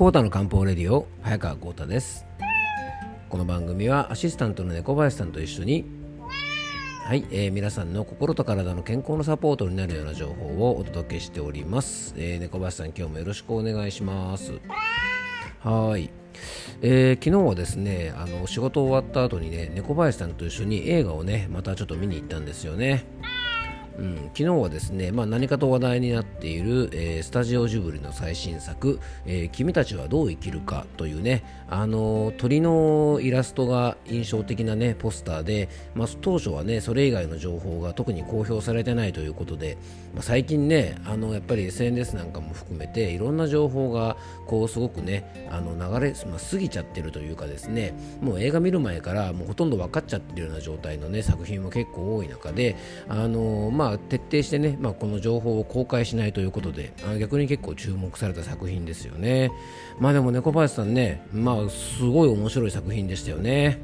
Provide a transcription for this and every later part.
コータの漢方レディオ早川コータです。この番組はアシスタントの猫林さんと一緒にはい、えー、皆さんの心と体の健康のサポートになるような情報をお届けしております、えー、猫林さん今日もよろしくお願いします。はい。えー、昨日はですねあの仕事終わった後にね猫林さんと一緒に映画をねまたちょっと見に行ったんですよね。うん、昨日はですね、まあ、何かと話題になっている、えー、スタジオジブリの最新作、えー、君たちはどう生きるかというね、あの、鳥のイラストが印象的なね、ポスターで、まあ、当初はね、それ以外の情報が特に公表されてないということで、まあ、最近ね、あの、やっぱり SNS なんかも含めて、いろんな情報が、こう、すごくね、あの、流れ、まあ、過ぎちゃってるというかですね、もう映画見る前から、もうほとんど分かっちゃってるような状態のね、作品も結構多い中で、あのまあ、徹底してね、まあ、この情報を公開しないということであ逆に結構注目された作品ですよね。まあでも猫林さんねまあすごい面白い作品でしたよね。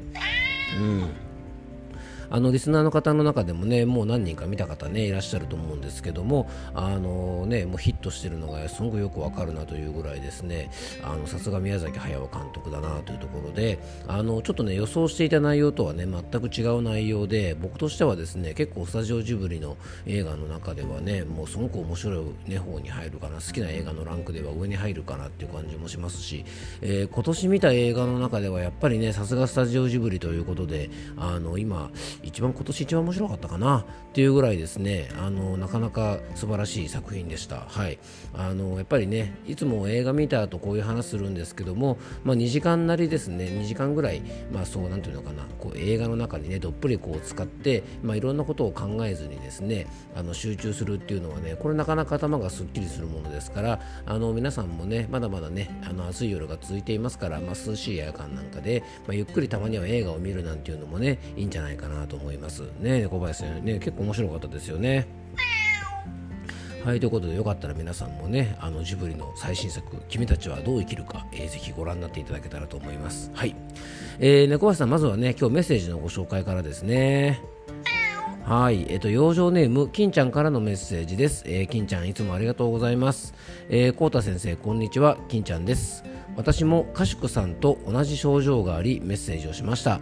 うん。あのリスナーの方の中でもねもう何人か見た方ねいらっしゃると思うんですけどもあのねもうヒットしてるのがすごくよくわかるなというぐらいですね。あのさすが宮崎駿監督だなというところであのちょっとね予想していた内容とはね全く違う内容で僕としてはですね結構スタジオジブリの映画の中ではねもうすごく面白い、ね、方に入るかな好きな映画のランクでは上に入るかなっていう感じもしますし、えー、今年見た映画の中ではやっぱりねさすがスタジオジブリということであの今一番今年一番面白かったかな。っていうぐらいですね。あのなかなか素晴らしい作品でした。はい。あのやっぱりねいつも映画見た後こういう話するんですけどもまあ、2時間なりですね。2時間ぐらいまあそうなんていうのかな。こう映画の中にねどっぷりこう使ってまあいろんなことを考えずにですねあの集中するっていうのはねこれなかなか頭がすっきりするものですからあの皆さんもねまだまだねあの暑い夜が続いていますから、まあ、涼しいエア感なんかで、まあ、ゆっくりたまには映画を見るなんていうのもねいいんじゃないかなと思いますね小林さんね結構面白かったですよねはいということでよかったら皆さんもねあのジブリの最新作「君たちはどう生きるか」えー、ぜひご覧になっていただけたらと思いますはい、えー、猫林さんまずはね今日メッセージのご紹介からですねはい、えっ、と、養生ネーム、金ちゃんからのメッセージです。えー、金ちゃん、いつもありがとうございます。えー、こうた先生、こんにちは、金ちゃんです。私もかしくさんと同じ症状があり、メッセージをしました。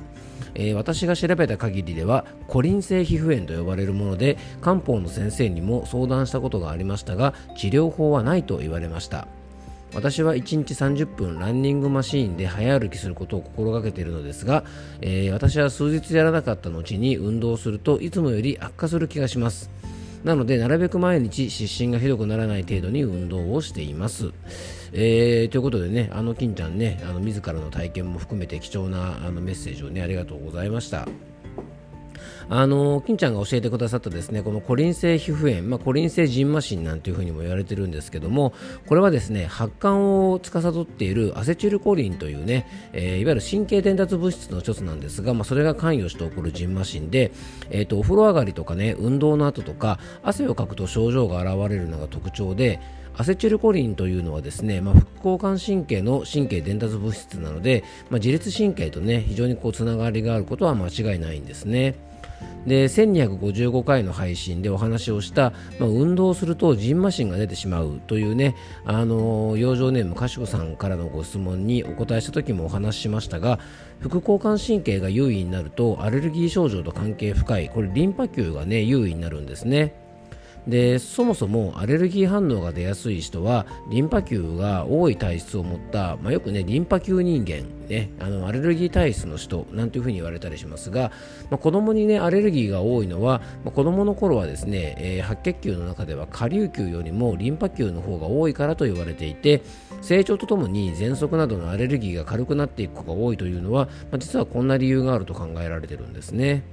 えー、私が調べた限りではコリン性皮膚炎と呼ばれるもので漢方の先生にも相談したことがありましたが治療法はないと言われました。私は1日30分ランニングマシーンで早歩きすることを心がけているのですが、えー、私は数日やらなかった後に運動するといつもより悪化する気がします。なのでなるべく毎日湿疹がひどくならない程度に運動をしています、えー、ということでねあの金ちゃんねあの自らの体験も含めて貴重なあのメッセージをねありがとうございました。あの金ちゃんが教えてくださったですねこのコリン性皮膚炎、まあ、コリン性ジンマシンなんていうふうにも言われてるんですけどもこれはですね発汗を司っているアセチルコリンというね、えー、いわゆる神経伝達物質の一つなんですが、まあ、それが関与して起こるジンマシンで、えーと、お風呂上がりとかね運動の後とか汗をかくと症状が現れるのが特徴でアセチルコリンというのはですね、まあ、副交感神経の神経伝達物質なので、まあ、自律神経とね非常にこうつながりがあることは間違いないんですね。で1255回の配信でお話をした、まあ、運動するとジンマシンが出てしまうというね、あの養生ネームかしこさんからのご質問にお答えした時もお話ししましたが副交感神経が優位になるとアレルギー症状と関係深いこれリンパ球がね優位になるんですね。でそもそもアレルギー反応が出やすい人はリンパ球が多い体質を持った、まあ、よくねリンパ球人間、ね、あのアレルギー体質の人なんていうふうに言われたりしますが、まあ、子供にねアレルギーが多いのは、まあ、子供の頃はですね、えー、白血球の中では下流球よりもリンパ球の方が多いからと言われていて成長とともに喘息などのアレルギーが軽くなっていく子が多いというのは、まあ、実はこんな理由があると考えられてるんですね。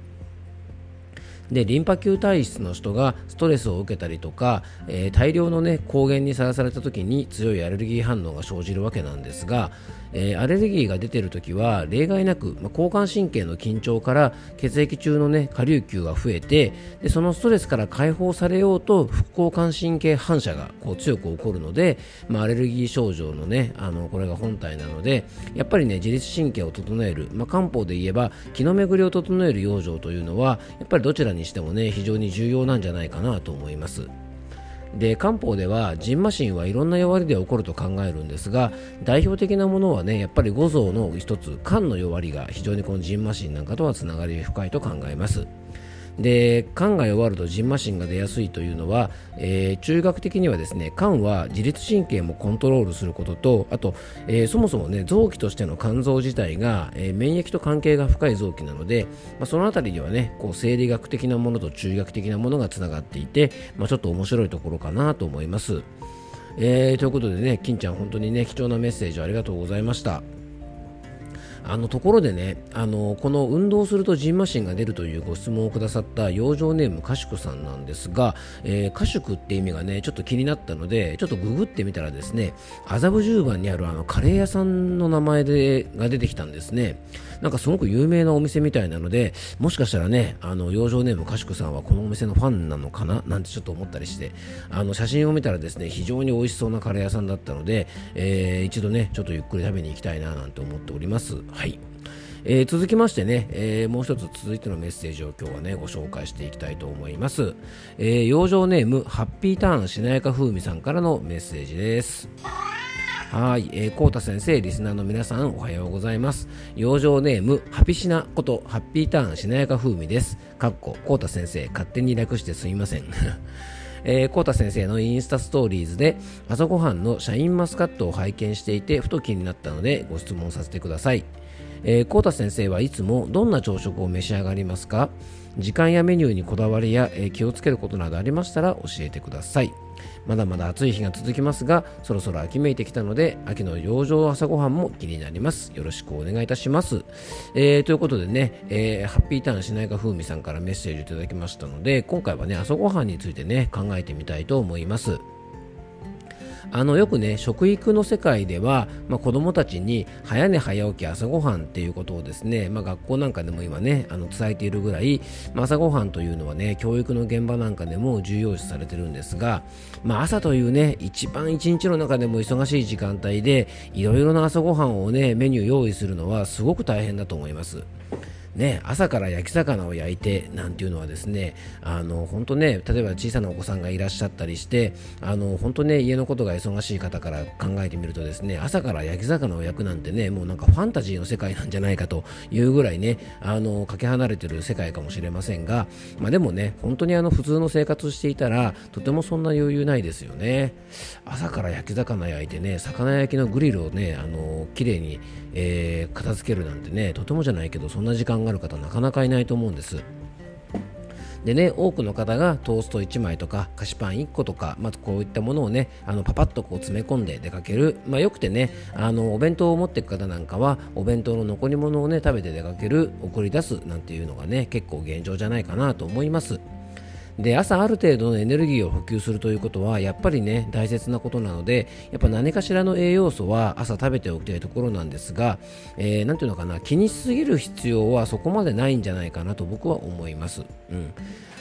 でリンパ球体質の人がストレスを受けたりとか、えー、大量の、ね、抗原にさらされた時に強いアレルギー反応が生じるわけなんですが、えー、アレルギーが出ている時は例外なく、まあ、交感神経の緊張から血液中の、ね、下流球が増えてでそのストレスから解放されようと副交感神経反射がこう強く起こるので、まあ、アレルギー症状の,、ね、あのこれが本体なのでやっぱり、ね、自律神経を整える、まあ、漢方で言えば気の巡りを整える養生というのはやっぱりどちらにしても、ね、非常に重要なんじゃないかなと思います。で漢方ではジンマシンはいろんな弱りで起こると考えるんですが代表的なものはねやっぱり五臓の一つ肝の弱りが非常にこのジンマシンなんかとはつながり深いと考えます。で肝が弱るとジンマシンが出やすいというのは、えー、中学的にはですね肝は自律神経もコントロールすることとあと、えー、そもそもね臓器としての肝臓自体が、えー、免疫と関係が深い臓器なので、まあ、その辺りにはねこう生理学的なものと中学的なものがつながっていて、まあ、ちょっと面白いところかなと思います。えー、ということでね、金ちゃん、本当にね、貴重なメッセージありがとうございました。あのところでねあのこの運動するとジンマシンが出るというご質問をくださった養生ネームかしくさんなんですが、えー、かしくって意味がねちょっと気になったのでちょっとググってみたらですね麻布十番にあるあのカレー屋さんの名前でが出てきたんですね。なんかすごく有名なお店みたいなのでもしかしたらねあの養生ネームかしくさんはこのお店のファンなのかな？なんてちょっと思ったりしてあの写真を見たらですね非常に美味しそうなカレー屋さんだったので、えー、一度ねちょっとゆっくり食べに行きたいななんて思っております。はいえー、続きましてね、えー、もう一つ続いてのメッセージを今日はねご紹介していきたいと思います、えー、養生ネームハッピーターンしなやか風味さんからのメッセージですはい、えー、コータ先生、リスナーの皆さん、おはようございます。養生ネーム、ハピシナこと、ハッピーターンしなやか風味です。かっこ、コータ先生、勝手に略してすみません。えー、コータ先生のインスタストーリーズで朝ごはんのシャインマスカットを拝見していてふと気になったのでご質問させてください。えー、コー先生はいつもどんな朝食を召し上がりますか？時間やメニューにこだわりや、えー、気をつけることなどありましたら教えてください。まだまだ暑い日が続きますがそろそろ秋めいてきたので秋の養生朝ごはんも気になります。よろしくお願いいたします、えー、ということでね、えー、ハッピーターンしないか風味さんからメッセージいただきましたので今回はね朝ごはんについてね考えてみたいと思います。あのよくね食育の世界では、まあ、子どもたちに早寝早起き朝ごはんっていうことをですね、まあ、学校なんかでも今ねあの伝えているぐらい、まあ、朝ごはんというのはね教育の現場なんかでも重要視されてるんですが、まあ、朝というね一番一日の中でも忙しい時間帯でいろいろな朝ごはんをねメニュー用意するのはすごく大変だと思います。ね、朝から焼き魚を焼いてなんていうのはですねあの本当ね例えば小さなお子さんがいらっしゃったりしてあの本当ね家のことが忙しい方から考えてみるとですね朝から焼き魚を焼くなんてねもうなんかファンタジーの世界なんじゃないかというぐらいねあのかけ離れてる世界かもしれませんが、まあ、でもね本当にあの普通の生活していたらとてもそんな余裕ないですよね。朝から焼き魚焼いてね魚焼きのグリルをねあの綺麗に、えー、片付けるなんてねとてもじゃないけどそんな時間がある方なかなかいないと思うんです。でね多くの方がトースト1枚とか菓子パン1個とか、まずこういったものをねあのパパッとこう詰め込んで出かける、まあ、よくてねあのお弁当を持っていく方なんかはお弁当の残り物をね食べて出かける送り出すなんていうのがね結構現状じゃないかなと思います。で朝ある程度のエネルギーを補給するということはやっぱりね大切なことなのでやっぱ何かしらの栄養素は朝食べておきたいところなんですが、えー、ていうのかな気にしすぎる必要はそこまでないんじゃないかなと僕は思います。うん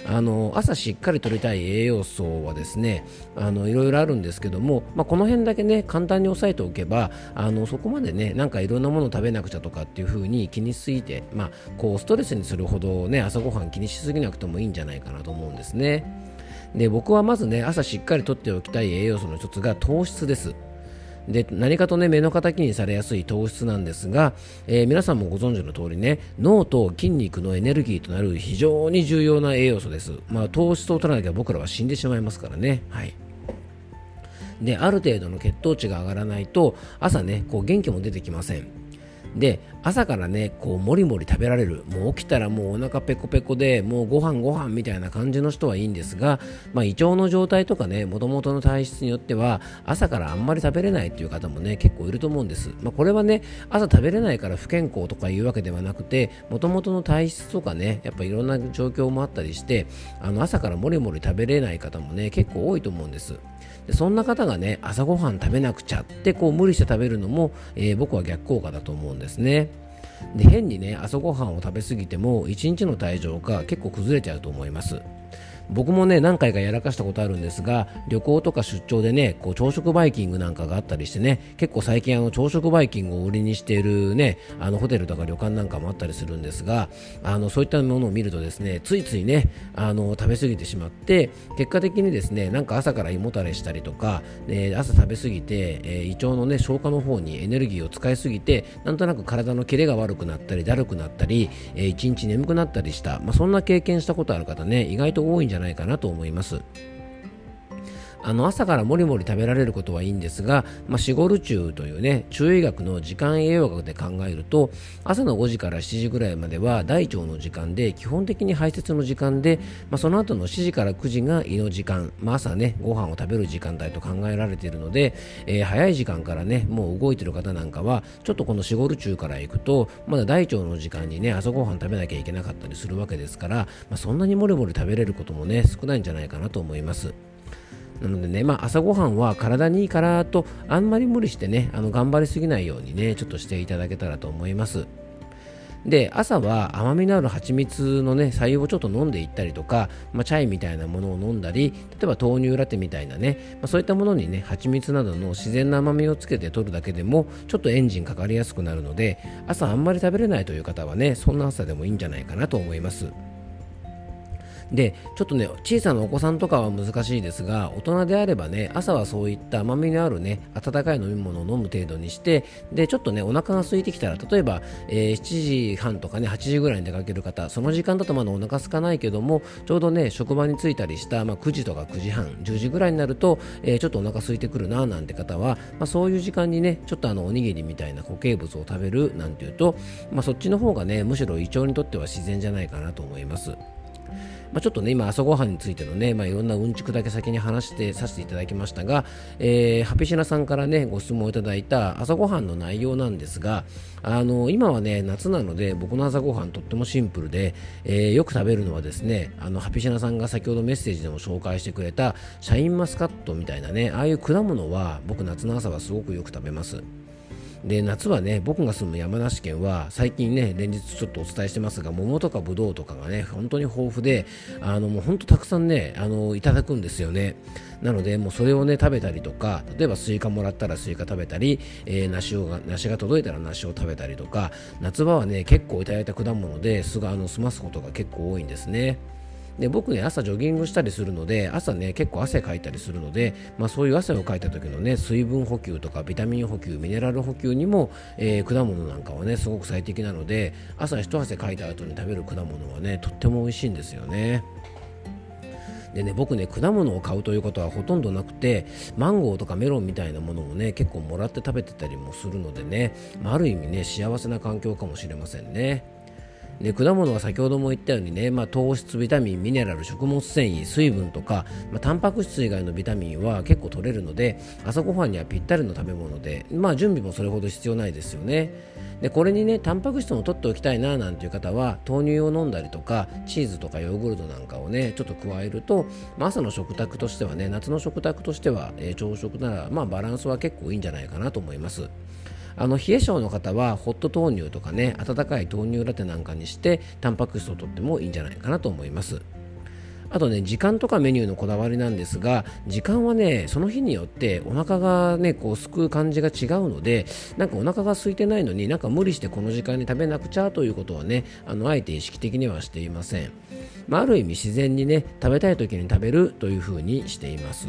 あの朝しっかり取りたい栄養素はですねあのいろいろあるんですけども、まあ、この辺だけね簡単に押さえておけばあのそこまでねなんかいろんなものを食べなくちゃとかっていう風に気にしすぎて、まあ、こうストレスにするほどね朝ごはん気にしすぎなくてもいいんじゃないかなと思うんですですね。で僕はまずね朝しっかりとっておきたい栄養素の一つが糖質です。で何かとね目の敵にされやすい糖質なんですが、えー、皆さんもご存知の通りね脳と筋肉のエネルギーとなる非常に重要な栄養素です、まあ、糖質を取らなきゃ僕らは死んでしまいますからねはいである程度の血糖値が上がらないと朝ねこう元気も出てきませんで朝からねこうもりもり食べられる。もう起きたらもうお腹ペコペコでもうご飯ご飯みたいな感じの人はいいんですが、まあ、胃腸の状態とかねもともとの体質によっては朝からあんまり食べれないっていう方もね結構いると思うんです、まあ、これはね朝食べれないから不健康とかいうわけではなくてもともとの体質とかねやっぱいろんな状況もあったりしてあの朝からもりもり食べれない方もね結構多いと思うんです。でそんな方がね朝ごはん食べなくちゃってこう無理して食べるのも、えー、僕は逆効果だと思うんです。ですね。で変にね朝ごはんを食べ過ぎても1日の体調が結構崩れちゃうと思います。僕もね何回かやらかしたことあるんですが旅行とか出張でねこう朝食バイキングなんかがあったりしてね結構最近あの朝食バイキングを売りにしているねあのホテルとか旅館なんかもあったりするんですがあのそういったものを見るとですねついついねあの食べ過ぎてしまって結果的にですねなんか朝から胃もたれしたりとか、えー、朝食べ過ぎて、えー、胃腸のね消化の方にエネルギーを使いすぎてなんとなく体のキレが悪くなったりだるくなったり、えー、一日眠くなったりした、まあ、そんな経験したことある方ね意外と多いんじゃないないかなと思います。あの朝からもりもり食べられることはいいんですが、まあ、シゴル中というね中医学の時間栄養学で考えると朝の5時から7時ぐらいまでは大腸の時間で基本的に排泄の時間で、まあ、その後の7時から9時が胃の時間、まあ、朝ねご飯を食べる時間帯と考えられているので、えー、早い時間からねもう動いている方なんかはちょっとこのシゴル中から行くとまだ大腸の時間にね朝ごはん食べなきゃいけなかったりするわけですから、まあ、そんなにもりもり食べれることもね少ないんじゃないかなと思います。なのでね、まあ、朝ごはんは体にいいからとあんまり無理してねあの頑張りすぎないようにねちょっとしていただけたらと思います。で朝は甘みのある蜂蜜のね白湯をちょっと飲んでいったりとか、まあ、チャイみたいなものを飲んだり例えば豆乳ラテみたいなね、まあ、そういったものにね蜂蜜などの自然な甘みをつけて取るだけでもちょっとエンジンかかりやすくなるので朝あんまり食べれないという方はねそんな朝でもいいんじゃないかなと思います。でちょっとね小さなお子さんとかは難しいですが大人であればね朝はそういった甘みのあるね温かい飲み物を飲む程度にしてでちょっとねお腹が空いてきたら例えば、えー、7時半とかね8時ぐらいに出かける方その時間だとまだお腹空かないけどもちょうどね職場に着いたりした、まあ、9時とか9時半10時ぐらいになると、えー、ちょっとお腹空いてくるななんて方は、まあ、そういう時間にねちょっとあのおにぎりみたいな固形物を食べるなんていうと、まあ、そっちの方がねむしろ胃腸にとっては自然じゃないかなと思います。まあ、ちょっとね、今、朝ごはんについてのね、まあ、いろんなうんちくだけ先に話してさせていただきましたが、えー、ハピシナさんからね、ご質問いただいた朝ごはんの内容なんですが、あの今はね、夏なので、僕の朝ごはんとってもシンプルで、えー、よく食べるのはですね、あの、ハピシナさんが先ほどメッセージでも紹介してくれた、シャインマスカットみたいなね、ああいう果物は、僕夏の朝はすごくよく食べます。で夏はね僕が住む山梨県は最近ね連日ちょっとお伝えしてますが桃とかぶどうとかがね本当に豊富であのもう本当たくさんねあのいただくんですよね。なのでもうそれをね食べたりとか例えばスイカもらったらスイカ食べたり、えー、梨をが梨が届いたら梨を食べたりとか夏場はね結構いただいた果物ですぐあの済ますことが結構多いんですね。で僕ね朝ジョギングしたりするので朝ね結構汗かいたりするので、まあ、そういう汗をかいた時のね水分補給とかビタミン補給ミネラル補給にも、えー、果物なんかはねすごく最適なので朝一汗かいた後に食べる果物はねとっても美味しいんですよね。でね僕ね果物を買うということはほとんどなくてマンゴーとかメロンみたいなものもね結構もらって食べてたりもするのでね、まあ、ある意味ね幸せな環境かもしれませんね。で果物は先ほども言ったようにね、まあ、糖質、ビタミン、ミネラル、食物繊維、水分とか、まあ、タンパク質以外のビタミンは結構取れるので朝ごはんにはぴったりの食べ物で、まあ、準備もそれほど必要ないですよね。でこれにねタンパク質も取っておきたいななんていう方は豆乳を飲んだりとかチーズとかヨーグルトなんかをねちょっと加えると、まあ、朝の食卓としてはね夏の食卓としては、えー、朝食なら、まあ、バランスは結構いいんじゃないかなと思います。あの冷え性の方はホット豆乳とかね温かい豆乳ラテなんかにしてタンパク質をとってもいいんじゃないかなと思います。あとね時間とかメニューのこだわりなんですが時間はねその日によってお腹がねこうすくう感じが違うのでなんかお腹が空いてないのになんか無理してこの時間に食べなくちゃということはねあのあえて意識的にはしていません、まあ、ある意味自然にね食べたい時に食べるというふうにしています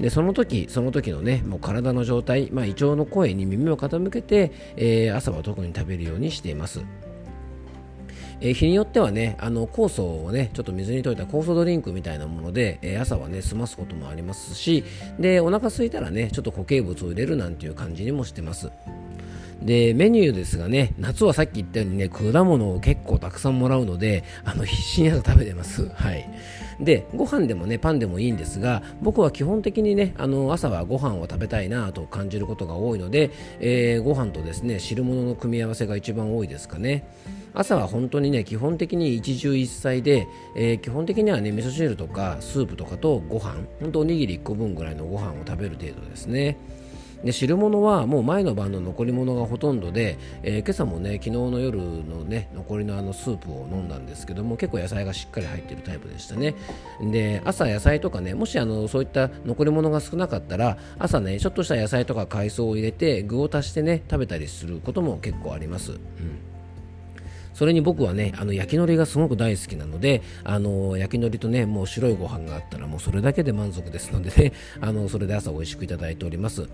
でその時その時のねもう体の状態、まあ、胃腸の声に耳を傾けて、えー、朝は特に食べるようにしています。えー、日によってはねあの酵素をねちょっと水に溶いた酵素ドリンクみたいなもので、えー、朝はね済ますこともありますしでお腹空いたらねちょっと固形物を入れるなんていう感じにもしてます。でメニューですがね夏はさっき言ったようにね果物を結構たくさんもらうのであの必死に朝食べてます。はい。でご飯でもねパンでもいいんですが僕は基本的にねあの朝はご飯を食べたいなと感じることが多いので、えー、ご飯とですね汁物の組み合わせが一番多いですかね。朝は本当にね基本的に一汁一菜で、えー、基本的にはね味噌汁とかスープとかとご飯本当おにぎり1個分ぐらいのご飯を食べる程度ですね。で汁物はもう前の晩の残り物がほとんどで、えー、今朝もね昨日の夜のね残りのあのスープを飲んだんですけども結構野菜がしっかり入ってるタイプでしたね。で朝野菜とかねもしあのそういった残り物が少なかったら朝ねちょっとした野菜とか海藻を入れて具を足してね食べたりすることも結構あります、うん。それに僕はねあの焼き海苔がすごく大好きなのであの焼き海苔とねもう白いご飯があったらもうそれだけで満足ですのでね あのそれで朝美味しくいただいております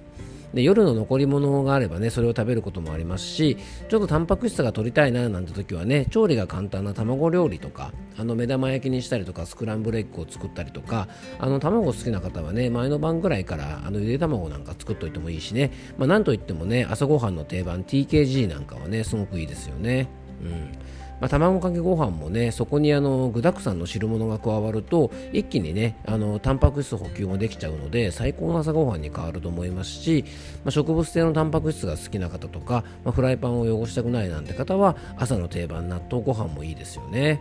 で夜の残り物があればねそれを食べることもありますしちょっとタンパク質が取りたいななんて時はね調理が簡単な卵料理とかあの目玉焼きにしたりとかスクランブルエッグを作ったりとかあの卵好きな方はね前の晩ぐらいからあのゆで卵なんか作っといてもいいしね、まあ、なんといってもね朝ごはんの定番 TKG なんかはねすごくいいですよね。うんまあ、卵かけご飯もねそこにあの具沢山の汁物が加わると一気にねあのタンパク質補給もできちゃうので最高の朝ごはんに変わると思いますし、まあ、植物性のタンパク質が好きな方とか、まあ、フライパンを汚したくないなんて方は朝の定番納豆ご飯もいいですよね。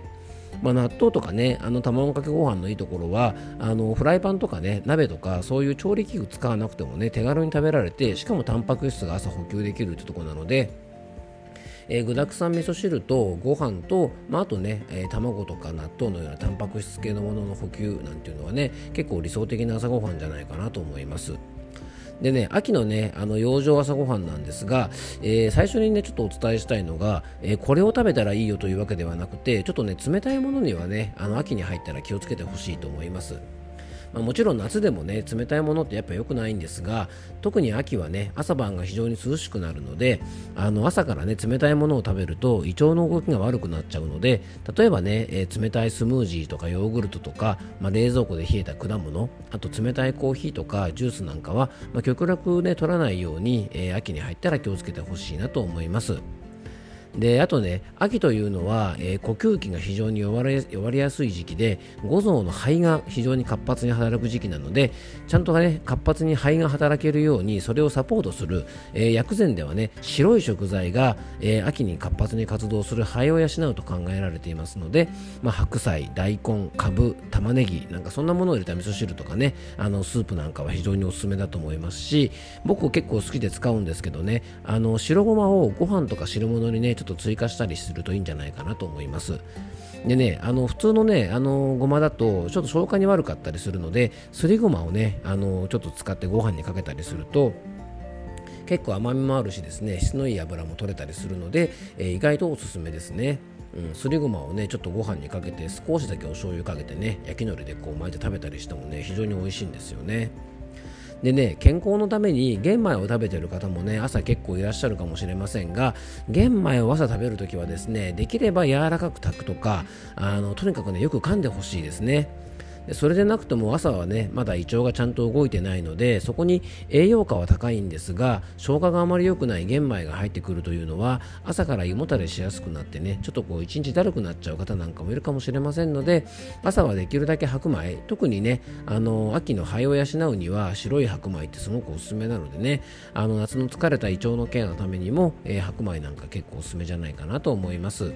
まあ、納豆とかねあの卵かけご飯のいいところはあのフライパンとかね鍋とかそういう調理器具使わなくてもね手軽に食べられてしかもタンパク質が朝補給できるってところなのでえー、具沢山味噌汁とご飯と、まあ、あとね、えー、卵とか納豆のようなタンパク質系のものの補給なんていうのはね結構理想的な朝ごはんじゃないかなと思います。でね、秋のね、あの養生朝ごはんなんですが、えー、最初にね、ちょっとお伝えしたいのが、えー、これを食べたらいいよというわけではなくて、ちょっとね、冷たいものにはね、あの秋に入ったら気をつけてほしいと思います。まあ、もちろん夏でもね冷たいものってやっぱ良くないんですが特に秋はね朝晩が非常に涼しくなるのであの朝からね冷たいものを食べると胃腸の動きが悪くなっちゃうので例えばね、えー、冷たいスムージーとかヨーグルトとか、まあ、冷蔵庫で冷えた果物あと冷たいコーヒーとかジュースなんかは、まあ、極力ね取らないように、えー、秋に入ったら気をつけてほしいなと思います。であとね秋というのは、えー、呼吸器が非常に弱れ弱りやすい時期で五臓の肺が非常に活発に働く時期なのでちゃんとね活発に肺が働けるようにそれをサポートする、えー、薬膳ではね白い食材が、えー、秋に活発に活動する肺を養うと考えられていますので、まあ、白菜大根かぶ玉ねぎなんかそんなものを入れた味噌汁とかねあのスープなんかは非常におすすめだと思いますし僕結構好きで使うんですけどねあの白ごまをご飯とか汁物にねちょっと追加したりするといいんじゃないかなと思います。でね、あの普通のね、あのごまだとちょっと消化に悪かったりするので、すりごまをね、あのちょっと使ってご飯にかけたりすると、結構甘みもあるしですね、質のいい油も取れたりするので、えー、意外とおすすめですね。うん、すりごまをねちょっとご飯にかけて少しだけお醤油かけてね焼き海苔でこう巻いて食べたりしてもね非常に美味しいんですよね。でね健康のために玄米を食べてる方もね朝結構いらっしゃるかもしれませんが玄米を朝食べるときはですねできれば柔らかく炊くとかあのとにかくねよく噛んでほしいですね。でそれでなくても朝はねまだ胃腸がちゃんと動いてないのでそこに栄養価は高いんですが消化があまり良くない玄米が入ってくるというのは朝から胃もたれしやすくなってねちょっとこう一日だるくなっちゃう方なんかもいるかもしれませんので朝はできるだけ白米特にねあの秋の肺を養うには白い白米ってすごくおすすめなのでねあの夏の疲れた胃腸のケアのためにも、えー、白米なんか結構おすすめじゃないかなと思います。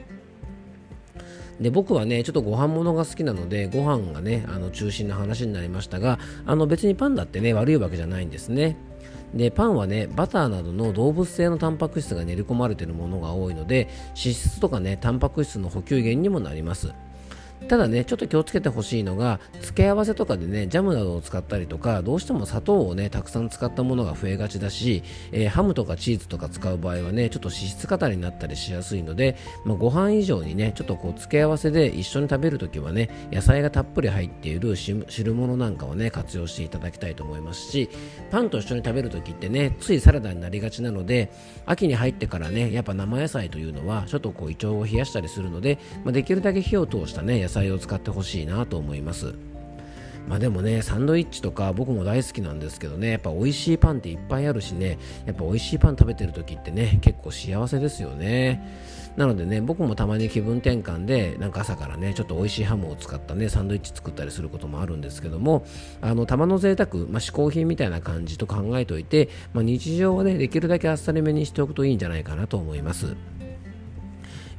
で僕はねちょっとご飯物が好きなのでご飯がねあの中心の話になりましたがあの別にパンだってね悪いわけじゃないんですね。でパンはねバターなどの動物性のタンパク質が練り込まれているものが多いので脂質とかねタンパク質の補給源にもなります。ただねちょっと気をつけてほしいのが付け合わせとかでねジャムなどを使ったりとかどうしても砂糖をねたくさん使ったものが増えがちだし、えー、ハムとかチーズとか使う場合はねちょっと脂質過多になったりしやすいので、まあ、ご飯以上にねちょっとこう付け合わせで一緒に食べるときはね野菜がたっぷり入っている汁物なんかをね活用していただきたいと思いますしパンと一緒に食べるときってねついサラダになりがちなので秋に入ってからねやっぱ生野菜というのはちょっとこう胃腸を冷やしたりするので、まあ、できるだけ火を通したね野菜を使ってほしいなと思いますまあでもね、サンドイッチとか僕も大好きなんですけどね、やっぱ美味しいパンっていっぱいあるしね、やっぱ美味しいパン食べてる時ってね、結構幸せですよね。なのでね、僕もたまに気分転換で、なんか朝からね、ちょっと美味しいハムを使ったね、サンドイッチ作ったりすることもあるんですけども、あの、たまの贅沢、まあ、嗜好品みたいな感じと考えておいて、まあ、日常はね、できるだけあっさりめにしておくといいんじゃないかなと思います。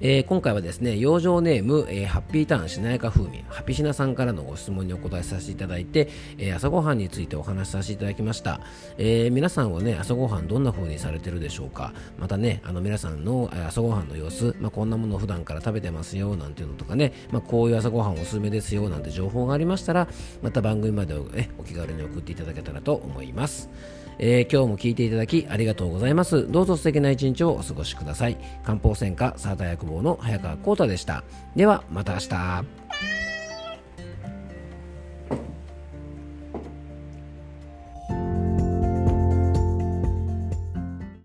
えー、今回はですね養生ネーム、えー、ハッピーターンしなやか風味ハピシナさんからのご質問にお答えさせていただいて、えー、朝ごはんについてお話しさせていただきました、え皆さんはね朝ごはんどんな風にされてるでしょうか。またねあの皆さんの朝ごはんの様子、まあ、こんなものを普段から食べてますよなんていうのとかね、まあ、こういう朝ごはんおすすめですよなんて情報がありましたらまた番組までお,、ね、お気軽に送っていただけたらと思います。えー、今日も聞いていただきありがとうございます。どうぞ素敵な一日をお過ごしください。漢方専科サーター薬房の早川浩太でした。では、また明日。